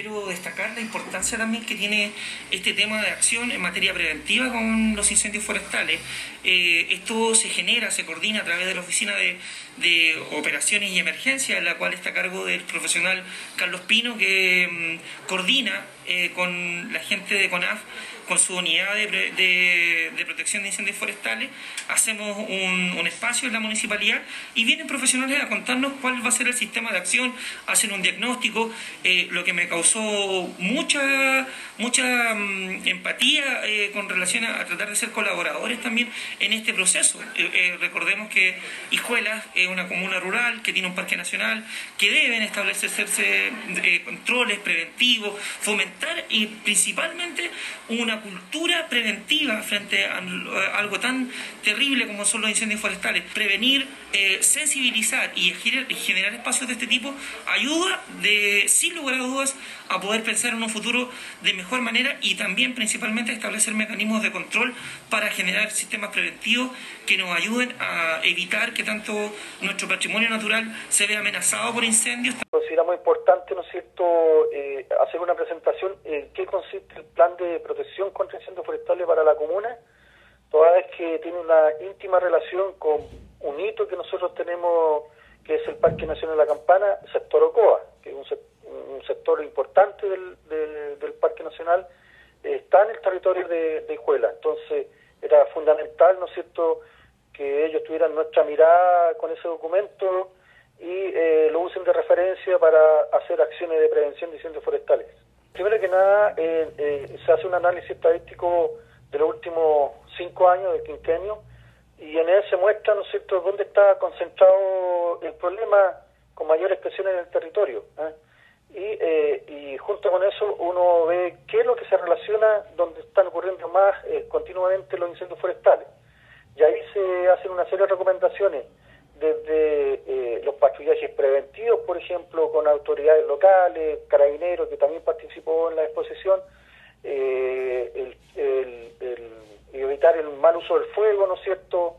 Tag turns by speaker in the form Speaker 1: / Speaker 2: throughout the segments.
Speaker 1: quiero destacar la importancia también que tiene este tema de acción en materia preventiva con los incendios forestales. Eh, esto se genera, se coordina a través de la Oficina de, Operaciones y Emergencia, en la cual está a cargo del profesional Carlos Pino, que mm, coordina eh, con la gente de CONAF con su unidad de, protección de incendios forestales, hacemos un, espacio en la municipalidad y vienen profesionales a contarnos cuál va a ser el sistema de acción, hacen un diagnóstico, eh, lo que me causó mucha, mucha mm, empatía eh, con relación a, tratar de ser colaboradores también en este proceso. Recordemos que Hijuelas es una comuna rural que tiene un parque nacional, que deben establecerse controles preventivos, fomentar y principalmente una cultura preventiva frente a, algo tan terrible como son los incendios forestales. Prevenir, eh, sensibilizar y generar espacios de este tipo ayuda, de, sin lugar a dudas, a poder pensar en un futuro de mejor manera y también principalmente establecer mecanismos de control para generar sistemas preventivos que nos ayuden a evitar que tanto nuestro patrimonio natural se vea amenazado por incendios.
Speaker 2: Consideramos importante, ¿no cierto?, eh, hacer una presentación en qué consiste el plan de protección contra incendios forestales para la comuna, toda vez que tiene una íntima relación con un hito que nosotros tenemos, que es el Parque Nacional de la Campana, sector Ocoa, que es un un sector importante del, del, Parque Nacional, eh, está en el territorio de, de Hijuela. Entonces, era fundamental, ¿no es cierto?, que ellos tuvieran nuestra mirada con ese documento y eh, lo usen de referencia para hacer acciones de prevención de incendios forestales. Primero que nada, eh, se hace un análisis estadístico de los últimos cinco años del quinquenio y en él se muestra, ¿no es cierto?, dónde está concentrado el problema con mayor expresión en el territorio. ¿eh? y, eh, y junto con eso uno ve qué es lo que se relaciona donde están ocurriendo más eh, continuamente los incendios forestales. Y ahí se hacen una serie de recomendaciones, desde eh, los patrullajes preventivos, por ejemplo, con autoridades locales, carabineros, que también participó en la exposición, el, evitar el mal uso del fuego, ¿no es cierto?,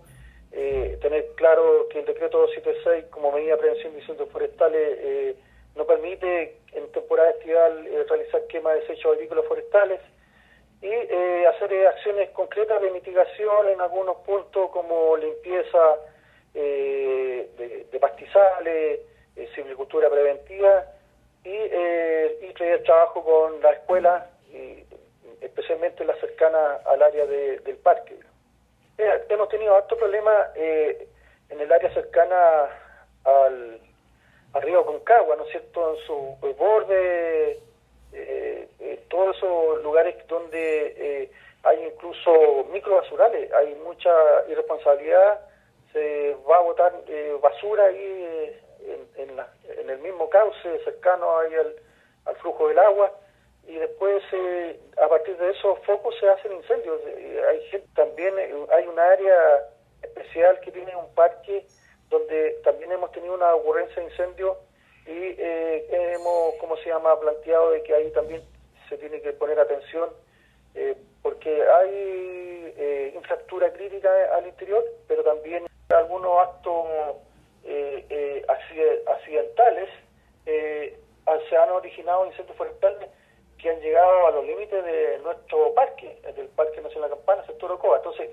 Speaker 2: tener claro que el decreto 276 como medida de prevención de incendios forestales no permite en temporada estival eh, realizar quema de desechos agrícolas forestales y eh, hacer eh, acciones concretas de mitigación en algunos puntos como limpieza de, pastizales, silvicultura preventiva y, y trabajo con la escuela, y especialmente la cercana al área del parque. hemos tenido alto problema en el área cercana al arriba Concagua, ¿no es cierto?, en su borde, eh, todos esos lugares donde eh, hay incluso microbasurales, hay mucha irresponsabilidad, se va a botar eh, basura ahí en, el mismo cauce cercano ahí al, flujo del agua y después a partir de esos focos se hacen incendios. hay también hay un área especial que tiene un parque donde también hemos tenido una ocurrencia de incendio y eh, hemos, ¿cómo se llama?, planteado de que ahí también se tiene que poner atención eh, porque hay eh, infraestructura crítica al interior, originado incendios forestales que han llegado a los límites de nuestro parque, del Parque Nacional Campana, sector Ocoa. Entonces,